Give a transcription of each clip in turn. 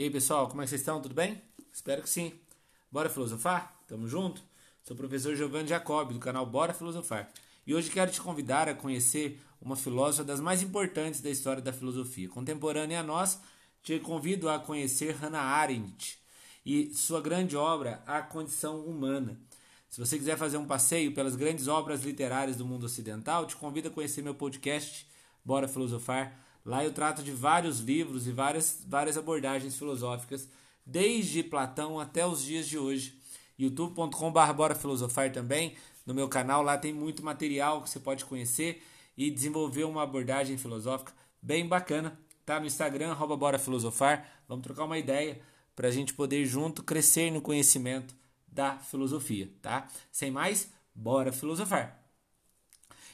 E aí, pessoal, como é que vocês estão? Tudo bem? Espero que sim. Bora filosofar? Tamo junto? Sou o professor Giovanni Jacob, do canal Bora Filosofar. E hoje quero te convidar a conhecer uma filósofa das mais importantes da história da filosofia. Contemporânea a nós, te convido a conhecer Hannah Arendt e sua grande obra, A Condição Humana. Se você quiser fazer um passeio pelas grandes obras literárias do mundo ocidental, te convido a conhecer meu podcast Bora Filosofar Lá eu trato de vários livros e várias, várias abordagens filosóficas, desde Platão até os dias de hoje. youtube.com.br Filosofar também, no meu canal, lá tem muito material que você pode conhecer e desenvolver uma abordagem filosófica bem bacana. Tá no Instagram, arroba Bora Filosofar. Vamos trocar uma ideia para a gente poder junto crescer no conhecimento da filosofia, tá? Sem mais, bora filosofar.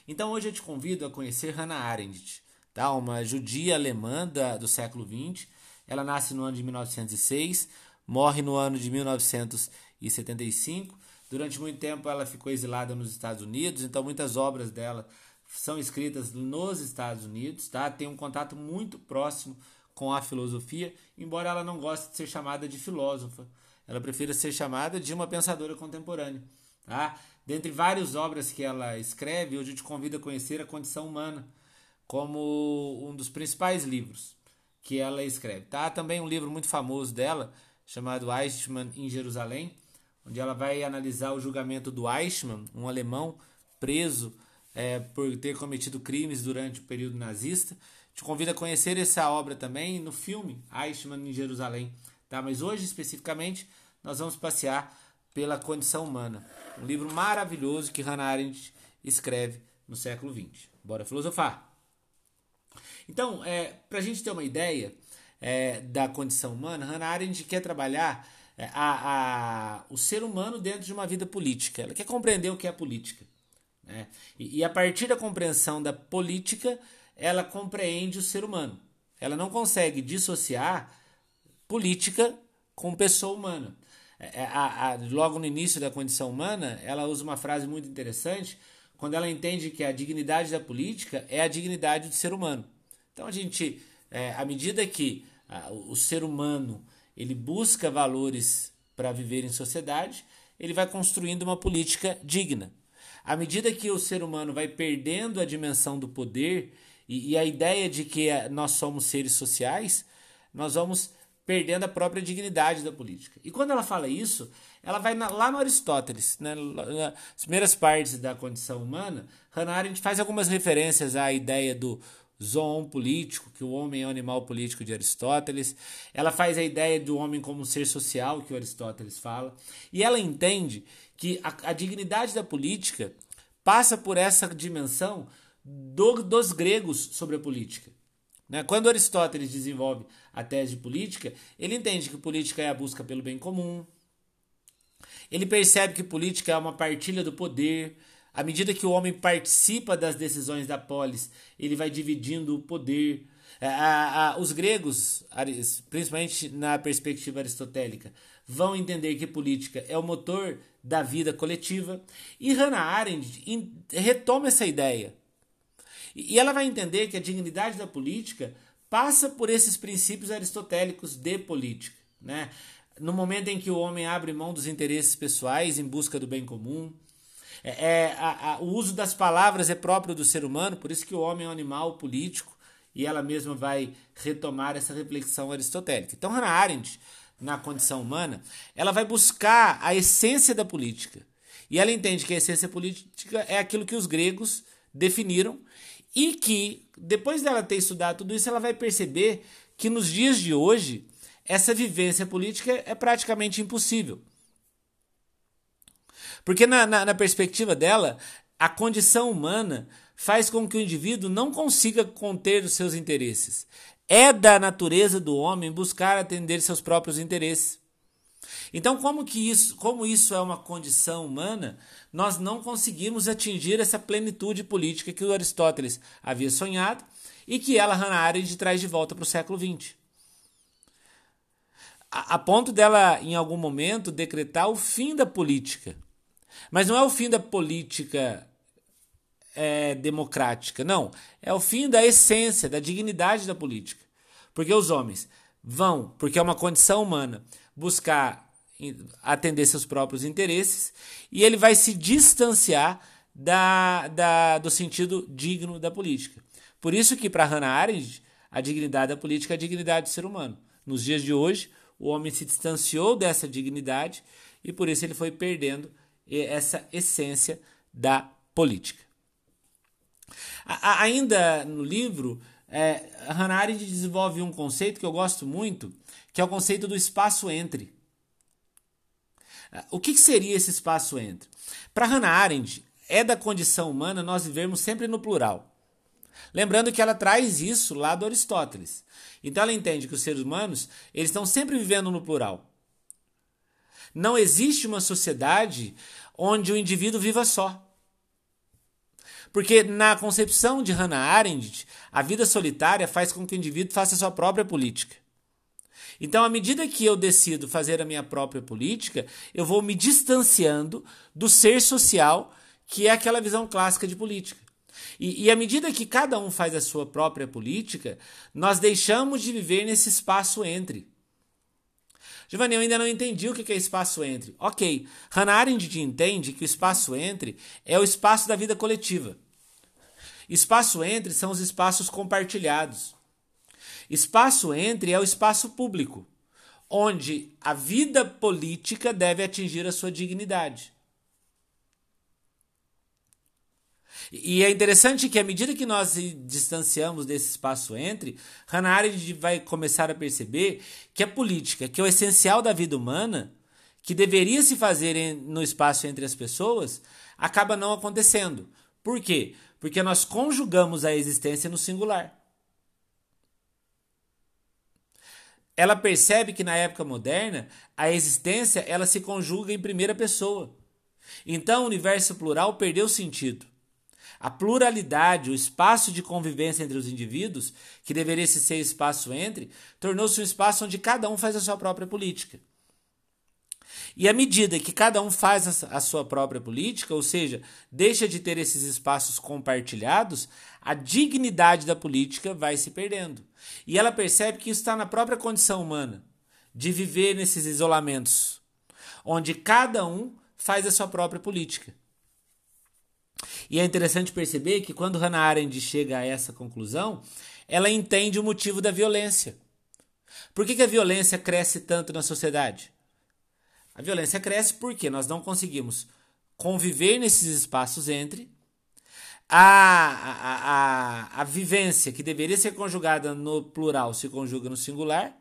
Então hoje eu te convido a conhecer Hannah Arendt tá? uma judia alemã da, do século XX. Ela nasce no ano de 1906, morre no ano de 1975. Durante muito tempo ela ficou exilada nos Estados Unidos, então muitas obras dela são escritas nos Estados Unidos, tá? Tem um contato muito próximo com a filosofia, embora ela não goste de ser chamada de filósofa. Ela prefira ser chamada de uma pensadora contemporânea, tá? Dentre várias obras que ela escreve, hoje eu te convido a conhecer A Condição Humana, como um dos principais livros que ela escreve. Tá também um livro muito famoso dela, chamado Eichmann em Jerusalém, onde ela vai analisar o julgamento do Eichmann, um alemão preso é, por ter cometido crimes durante o período nazista. Te convido a conhecer essa obra também no filme Eichmann em Jerusalém. Tá? Mas hoje, especificamente, nós vamos passear pela condição humana. Um livro maravilhoso que Hannah Arendt escreve no século XX. Bora filosofar! Então, é, para a gente ter uma ideia é, da condição humana, Hannah Arendt quer trabalhar é, a, a, o ser humano dentro de uma vida política. Ela quer compreender o que é política. Né? E, e a partir da compreensão da política, ela compreende o ser humano. Ela não consegue dissociar política com pessoa humana. É, é, a, a, logo no início da condição humana, ela usa uma frase muito interessante quando ela entende que a dignidade da política é a dignidade do ser humano. Então a gente, é, à medida que a, o ser humano ele busca valores para viver em sociedade, ele vai construindo uma política digna. À medida que o ser humano vai perdendo a dimensão do poder e, e a ideia de que é, nós somos seres sociais, nós vamos perdendo a própria dignidade da política. E quando ela fala isso, ela vai na, lá no Aristóteles, né, nas primeiras partes da condição humana, Hannah Arendt faz algumas referências à ideia do zoon político, que o homem é o animal político de Aristóteles. Ela faz a ideia do homem como um ser social, que Aristóteles fala. E ela entende que a, a dignidade da política passa por essa dimensão do, dos gregos sobre a política. Né? Quando Aristóteles desenvolve a tese de política, ele entende que política é a busca pelo bem comum. Ele percebe que política é uma partilha do poder, à medida que o homem participa das decisões da polis, ele vai dividindo o poder. É, os gregos, principalmente na perspectiva aristotélica, vão entender que política é o motor da vida coletiva. E Hannah Arendt retoma essa ideia. E ela vai entender que a dignidade da política passa por esses princípios aristotélicos de política. Né? No momento em que o homem abre mão dos interesses pessoais em busca do bem comum, é, a, a, o uso das palavras é próprio do ser humano, por isso que o homem é um animal político e ela mesma vai retomar essa reflexão aristotélica. Então, Hannah Arendt, na condição humana, ela vai buscar a essência da política. E ela entende que a essência política é aquilo que os gregos definiram e que, depois dela ter estudado tudo isso, ela vai perceber que nos dias de hoje, essa vivência política é praticamente impossível. Porque, na, na, na perspectiva dela, a condição humana faz com que o indivíduo não consiga conter os seus interesses. É da natureza do homem buscar atender seus próprios interesses. Então, como que isso, como isso é uma condição humana, nós não conseguimos atingir essa plenitude política que o Aristóteles havia sonhado e que ela, Hannah Arendt, traz de volta para o século XX. A, a ponto dela, em algum momento, decretar o fim da política. Mas não é o fim da política é, democrática, não. É o fim da essência, da dignidade da política. Porque os homens vão, porque é uma condição humana, buscar atender seus próprios interesses e ele vai se distanciar da, da, do sentido digno da política. Por isso que para Hannah Arendt a dignidade da política é a dignidade do ser humano. Nos dias de hoje, o homem se distanciou dessa dignidade e por isso ele foi perdendo essa essência da política. A, ainda no livro, é, Hannah Arendt desenvolve um conceito que eu gosto muito, que é o conceito do espaço entre. O que, que seria esse espaço entre? Para Hannah Arendt, é da condição humana nós vivermos sempre no plural. Lembrando que ela traz isso lá do Aristóteles. Então ela entende que os seres humanos eles estão sempre vivendo no plural. Não existe uma sociedade onde o indivíduo viva só. Porque na concepção de Hannah Arendt, a vida solitária faz com que o indivíduo faça a sua própria política. Então, à medida que eu decido fazer a minha própria política, eu vou me distanciando do ser social, que é aquela visão clássica de política. E, e à medida que cada um faz a sua própria política, nós deixamos de viver nesse espaço entre. Giovanni, eu ainda não entendi o que é espaço entre. Ok, Hannah Arendt entende que o espaço entre é o espaço da vida coletiva. Espaço entre são os espaços compartilhados. Espaço entre é o espaço público, onde a vida política deve atingir a sua dignidade. E é interessante que à medida que nós se distanciamos desse espaço entre, Hannah Arendt vai começar a perceber que a política, que é o essencial da vida humana, que deveria se fazer no espaço entre as pessoas, acaba não acontecendo. Por quê? Porque nós conjugamos a existência no singular. Ela percebe que na época moderna, a existência ela se conjuga em primeira pessoa. Então o universo plural perdeu sentido. A pluralidade, o espaço de convivência entre os indivíduos, que deveria ser espaço entre, tornou-se um espaço onde cada um faz a sua própria política. E à medida que cada um faz a sua própria política, ou seja, deixa de ter esses espaços compartilhados, a dignidade da política vai se perdendo. E ela percebe que isso está na própria condição humana, de viver nesses isolamentos, onde cada um faz a sua própria política. E é interessante perceber que quando Hannah Arendt chega a essa conclusão, ela entende o motivo da violência. Por que, que a violência cresce tanto na sociedade? A violência cresce porque nós não conseguimos conviver nesses espaços entre a, a, a, a vivência que deveria ser conjugada no plural se conjuga no singular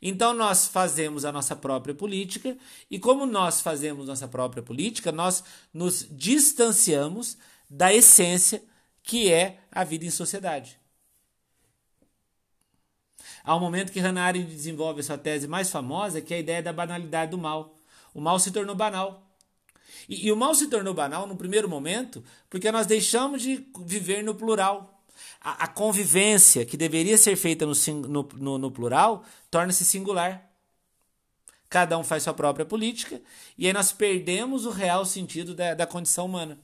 então nós fazemos a nossa própria política e como nós fazemos nossa própria política, nós nos distanciamos da essência que é a vida em sociedade. Há um momento que Hannah Arendt desenvolve a sua tese mais famosa, que é a ideia da banalidade do mal. O mal se tornou banal. E, e o mal se tornou banal no primeiro momento porque nós deixamos de viver no plural a, a convivência que deveria ser feita no, no, no, no plural torna-se singular. Cada um faz sua própria política e aí nós perdemos o real sentido da, da condição humana.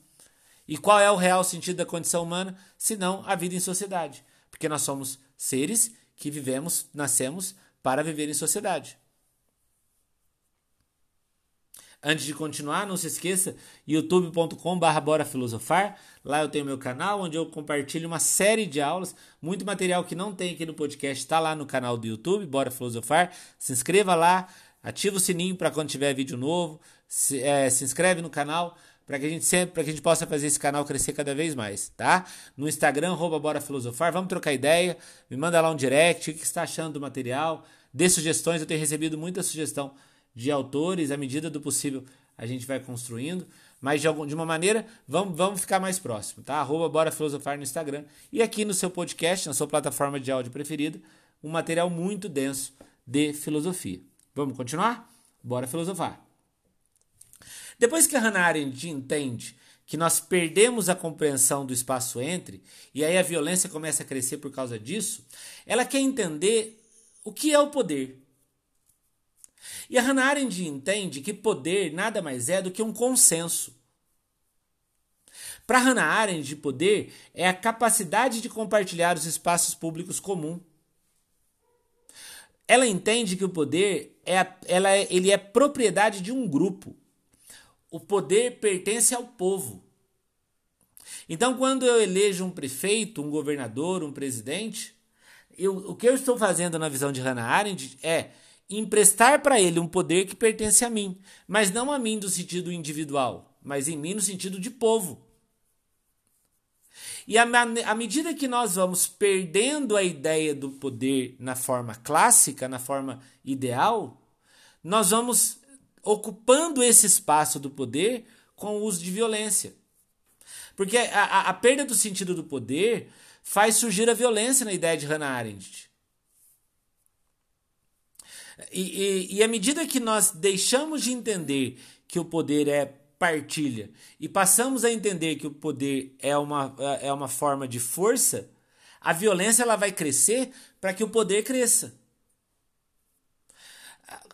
E qual é o real sentido da condição humana? Senão a vida em sociedade. Porque nós somos seres que vivemos, nascemos para viver em sociedade. Antes de continuar, não se esqueça, youtube.com.br bora filosofar. Lá eu tenho meu canal, onde eu compartilho uma série de aulas, muito material que não tem aqui no podcast, está lá no canal do YouTube, Bora Filosofar. Se inscreva lá, ativa o sininho para quando tiver vídeo novo, se, é, se inscreve no canal para que a gente sempre, para que a gente possa fazer esse canal crescer cada vez mais, tá? No Instagram, Bora Filosofar, vamos trocar ideia, me manda lá um direct, o que está achando do material, dê sugestões, eu tenho recebido muita sugestão de autores, à medida do possível a gente vai construindo, mas de, algum, de uma maneira vamos, vamos ficar mais próximo, tá? Arroba Bora Filosofar no Instagram e aqui no seu podcast, na sua plataforma de áudio preferida, um material muito denso de filosofia. Vamos continuar? Bora filosofar. Depois que a Hannah Arendt entende que nós perdemos a compreensão do espaço entre, e aí a violência começa a crescer por causa disso, ela quer entender o que é o poder. E a Hannah Arendt entende que poder nada mais é do que um consenso. Para Hannah Arendt, poder é a capacidade de compartilhar os espaços públicos comuns. ela entende que o poder é, ela é, ele é propriedade de um grupo. O poder pertence ao povo. Então, quando eu elejo um prefeito, um governador, um presidente, eu, o que eu estou fazendo na visão de Hannah Arendt é emprestar para ele um poder que pertence a mim, mas não a mim do sentido individual, mas em mim no sentido de povo. E à medida que nós vamos perdendo a ideia do poder na forma clássica, na forma ideal, nós vamos ocupando esse espaço do poder com o uso de violência. Porque a, a, a perda do sentido do poder faz surgir a violência na ideia de Hannah Arendt. E, e, e à medida que nós deixamos de entender que o poder é partilha e passamos a entender que o poder é uma, é uma forma de força, a violência ela vai crescer para que o poder cresça.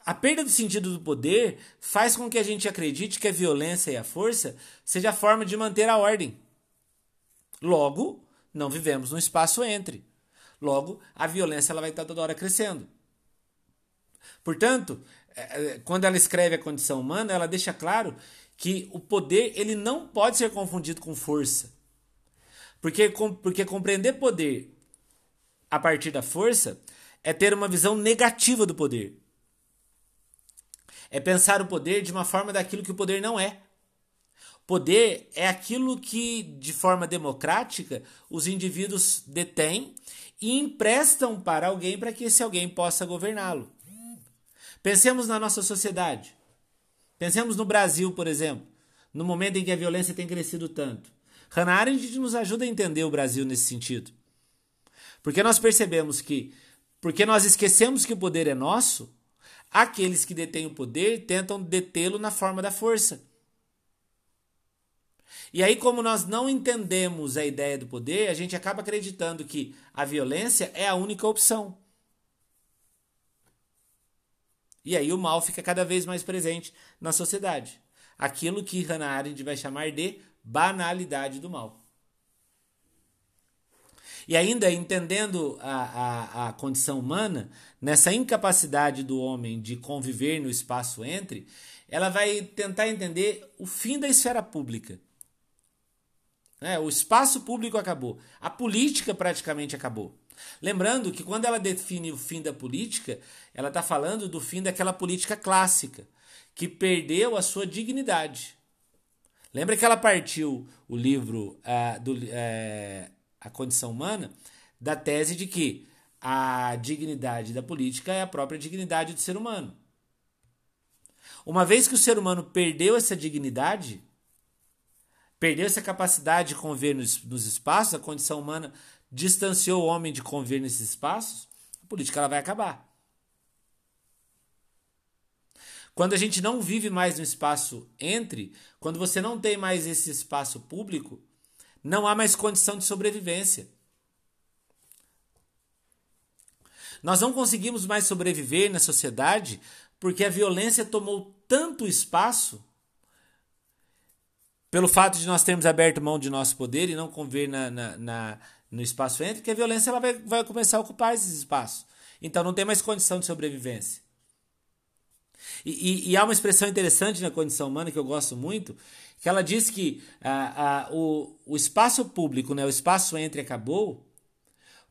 A perda do sentido do poder faz com que a gente acredite que a violência e a força seja a forma de manter a ordem. Logo, não vivemos no espaço entre. Logo, a violência ela vai estar toda hora crescendo. Portanto, é, é, quando ela escreve a condição humana, ela deixa claro que o poder ele não pode ser confundido com força. Porque, porque compreender poder a partir da força é ter uma visão negativa do poder. É pensar o poder de uma forma daquilo que o poder não é. Poder é aquilo que, de forma democrática, os indivíduos detêm e emprestam para alguém para que esse alguém possa governá-lo. Pensemos na nossa sociedade. Pensemos no Brasil, por exemplo, no momento em que a violência tem crescido tanto. Hannah Arendt nos ajuda a entender o Brasil nesse sentido. Porque nós percebemos que, porque nós esquecemos que o poder é nosso, aqueles que detêm o poder tentam detê-lo na forma da força. E aí, como nós não entendemos a ideia do poder, a gente acaba acreditando que a violência é a única opção. E aí o mal fica cada vez mais presente na sociedade. Aquilo que Hannah Arendt vai chamar de banalidade do mal. E ainda entendendo a, a, a condição humana, nessa incapacidade do homem de conviver no espaço entre, ela vai tentar entender o fim da esfera pública. É, o espaço público acabou. A política praticamente acabou. Lembrando que quando ela define o fim da política, ela está falando do fim daquela política clássica, que perdeu a sua dignidade. Lembra que ela partiu o livro uh, do, uh, A Condição Humana da tese de que a dignidade da política é a própria dignidade do ser humano. Uma vez que o ser humano perdeu essa dignidade, perdeu essa capacidade de conviver nos, nos espaços, a condição humana distanciou o homem de conviver nesses espaços, a política ela vai acabar. Quando a gente não vive mais no espaço entre, quando você não tem mais esse espaço público, não há mais condição de sobrevivência. Nós não conseguimos mais sobreviver na sociedade porque a violência tomou tanto espaço pelo fato de nós termos aberto mão de nosso poder e não conviver na, na, na no espaço entre, que a violência ela vai, vai começar a ocupar esses espaços. Então não tem mais condição de sobrevivência. E, e, e, há uma expressão interessante na condição humana que eu gosto muito, que ela diz que ah, ah, o, o espaço público, né, o espaço entre acabou,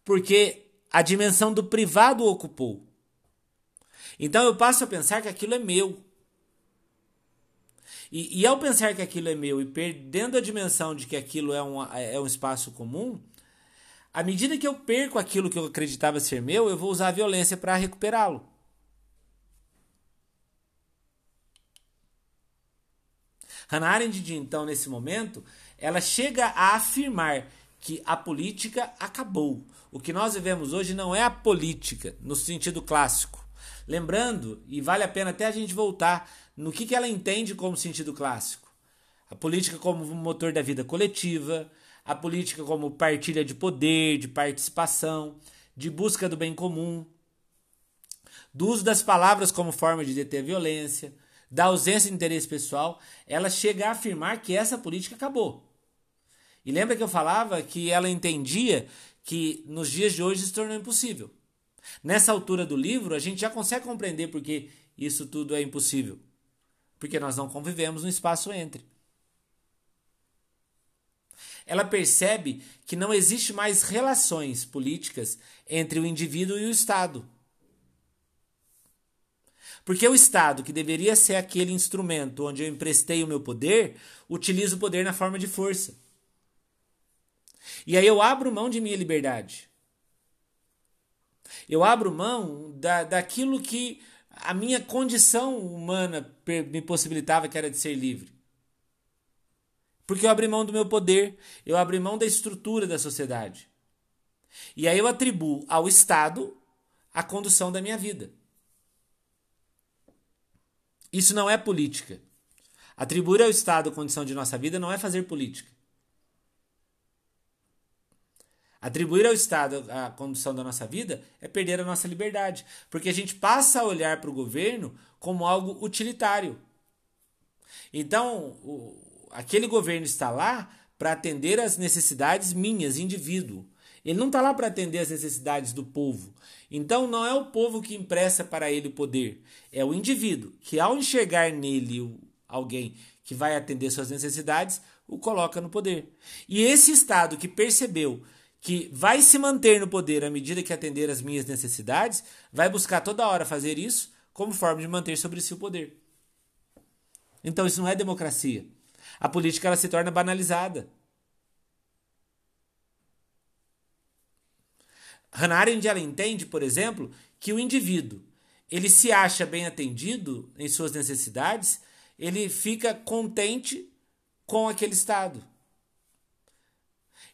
porque a dimensão do privado ocupou. Então eu passo a pensar que aquilo é meu. E, e ao pensar que aquilo é meu e perdendo a dimensão de que aquilo é um, é um espaço comum, à medida que eu perco aquilo que eu acreditava ser meu, eu vou usar a violência para recuperá-lo. Hannah Arendt, então, nesse momento, ela chega a afirmar que a política acabou. O que nós vivemos hoje não é a política no sentido clássico. Lembrando, e vale a pena até a gente voltar no que, que ela entende como sentido clássico. A política como motor da vida coletiva, a política como partilha de poder, de participação, de busca do bem comum, do uso das palavras como forma de deter a violência, da ausência de interesse pessoal, ela chega a afirmar que essa política acabou. E lembra que eu falava que ela entendia que nos dias de hoje se tornou impossível. Nessa altura do livro, a gente já consegue compreender porque isso tudo é impossível. Porque nós não convivemos no espaço entre. Ela percebe que não existe mais relações políticas entre o indivíduo e o Estado. Porque o Estado, que deveria ser aquele instrumento onde eu emprestei o meu poder, utiliza o poder na forma de força. E aí eu abro mão de minha liberdade. Eu abro mão da, daquilo que a minha condição humana me possibilitava, que era de ser livre. Porque eu abri mão do meu poder, eu abri mão da estrutura da sociedade. E aí eu atribuo ao Estado a condução da minha vida. Isso não é política. Atribuir ao Estado a condição de nossa vida não é fazer política. Atribuir ao Estado a condução da nossa vida é perder a nossa liberdade, porque a gente passa a olhar para o governo como algo utilitário. Então, o, aquele governo está lá para atender às necessidades minhas, indivíduo. Ele não está lá para atender às necessidades do povo. Então, não é o povo que impressa para ele o poder, é o indivíduo que, ao enxergar nele alguém que vai atender suas necessidades, o coloca no poder. E esse Estado que percebeu que vai se manter no poder à medida que atender às minhas necessidades, vai buscar toda hora fazer isso como forma de manter sobre si o poder. Então isso não é democracia. A política ela se torna banalizada. Hannah Arendt ela entende, por exemplo, que o indivíduo ele se acha bem atendido em suas necessidades, ele fica contente com aquele estado.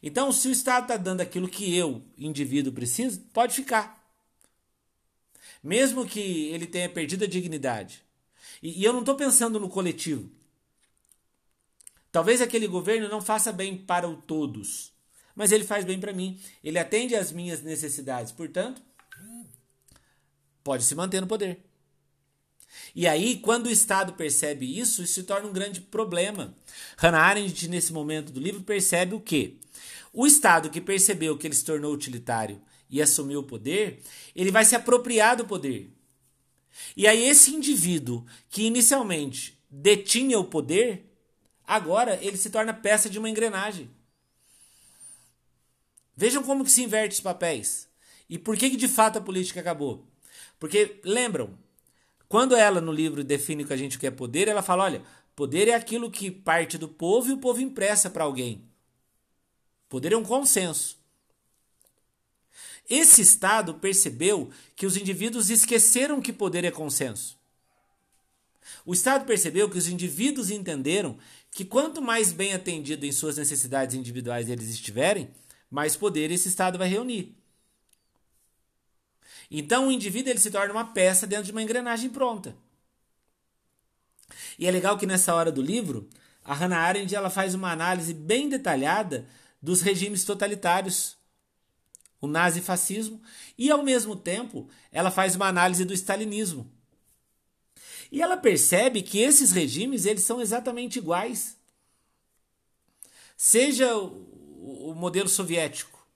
Então, se o Estado está dando aquilo que eu, indivíduo, preciso, pode ficar. Mesmo que ele tenha perdido a dignidade. E, e eu não estou pensando no coletivo. Talvez aquele governo não faça bem para o todos, mas ele faz bem para mim. Ele atende às minhas necessidades. Portanto, pode se manter no poder. E aí, quando o Estado percebe isso, isso se torna um grande problema. Hannah Arendt, nesse momento do livro, percebe o quê? O Estado que percebeu que ele se tornou utilitário e assumiu o poder, ele vai se apropriar do poder. E aí, esse indivíduo que inicialmente detinha o poder, agora ele se torna peça de uma engrenagem. Vejam como que se inverte os papéis. E por que, que de fato a política acabou? Porque, lembram, quando ela no livro define o que a gente quer poder, ela fala: olha, poder é aquilo que parte do povo e o povo empresta para alguém. Poder é um consenso. Esse Estado percebeu que os indivíduos esqueceram que poder é consenso. O Estado percebeu que os indivíduos entenderam que quanto mais bem atendido em suas necessidades individuais eles estiverem, mais poder esse Estado vai reunir. Então o indivíduo ele se torna uma peça dentro de uma engrenagem pronta. E é legal que nessa hora do livro, a Hannah Arendt ela faz uma análise bem detalhada dos regimes totalitários, o nazifascismo, e ao mesmo tempo ela faz uma análise do stalinismo. E ela percebe que esses regimes eles são exatamente iguais. Seja o, modelo soviético,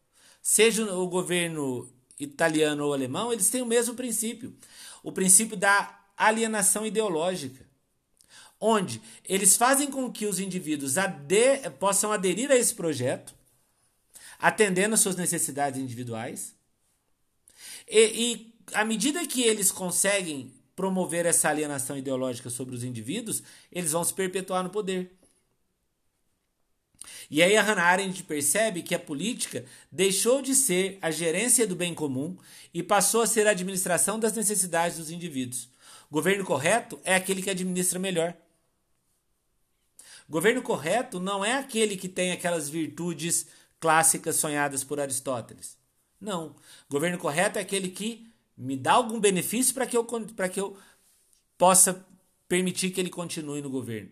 seja o governo italiano ou alemão, eles têm o mesmo princípio, o princípio da alienação ideológica onde eles fazem com que os indivíduos ade possam aderir a esse projeto, atendendo às suas necessidades individuais. E, e à medida que eles conseguem promover essa alienação ideológica sobre os indivíduos, eles vão se perpetuar no poder. E aí a Hannah Arendt percebe que a política deixou de ser a gerência do bem comum e passou a ser a administração das necessidades dos indivíduos. Governo correto é aquele que administra melhor. Governo correto não é aquele que tem aquelas virtudes clássicas sonhadas por Aristóteles. Não. Governo correto é aquele que me dá algum benefício para que, eu, que eu possa permitir que ele continue no governo.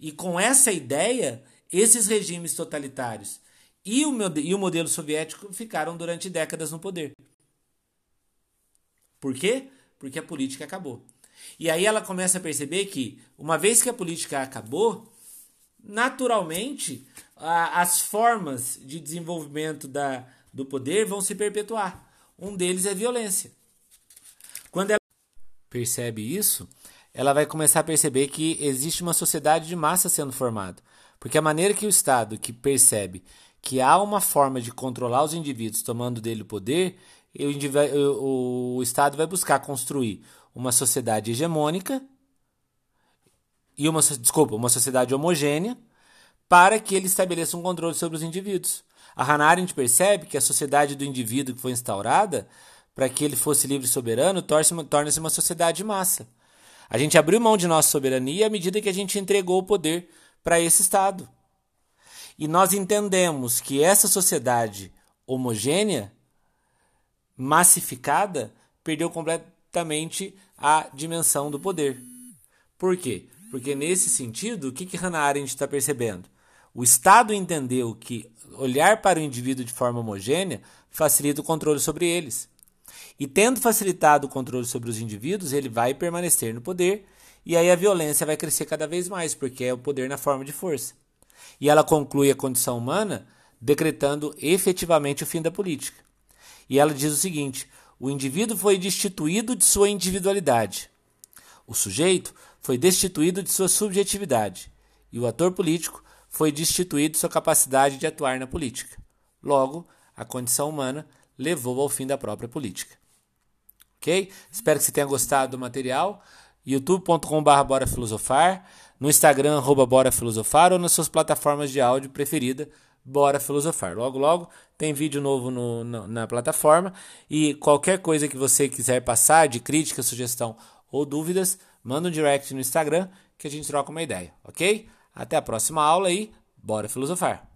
E com essa ideia, esses regimes totalitários e o, meu, e o modelo soviético ficaram durante décadas no poder. Por quê? Porque a política acabou. E aí ela começa a perceber que, uma vez que a política acabou, naturalmente a, as formas de desenvolvimento da, do poder vão se perpetuar. Um deles é violência. Quando ela percebe isso, ela vai começar a perceber que existe uma sociedade de massa sendo formada. Porque a maneira que o Estado que percebe que há uma forma de controlar os indivíduos tomando dele o poder, o, Estado vai buscar construir uma sociedade hegemônica e uma desculpa, uma sociedade homogênea para que ele estabeleça um controle sobre os indivíduos. A Hannah Arendt percebe que a sociedade do indivíduo que foi instaurada para que ele fosse livre e soberano torna-se uma sociedade de massa. A gente abriu mão de nossa soberania à medida que a gente entregou o poder para esse Estado. E nós entendemos que essa sociedade homogênea, massificada, perdeu completamente a dimensão do poder. Por quê? Porque nesse sentido, o que, que Hannah Arendt está percebendo? O Estado entendeu que olhar para o indivíduo de forma homogênea facilita o controle sobre eles. E tendo facilitado o controle sobre os indivíduos, ele vai permanecer no poder e aí a violência vai crescer cada vez mais, porque é o poder na forma de força. E ela conclui a condição humana decretando efetivamente o fim da política. E ela diz o seguinte: o indivíduo foi destituído de sua individualidade. O sujeito foi destituído de sua subjetividade. E o ator político foi destituído de sua capacidade de atuar na política. Logo, a condição humana levou ao fim da própria política. Ok? Espero que você tenha gostado do material. youtube.com.br Bora Filosofar, no Instagram, arroba Bora Filosofar, ou nas suas plataformas de áudio preferida, Bora Filosofar. Logo, logo tem vídeo novo no, na plataforma. E qualquer coisa que você quiser passar, de crítica, sugestão ou dúvidas, manda um direct no Instagram que a gente troca uma ideia, ok? Até a próxima aula e bora filosofar!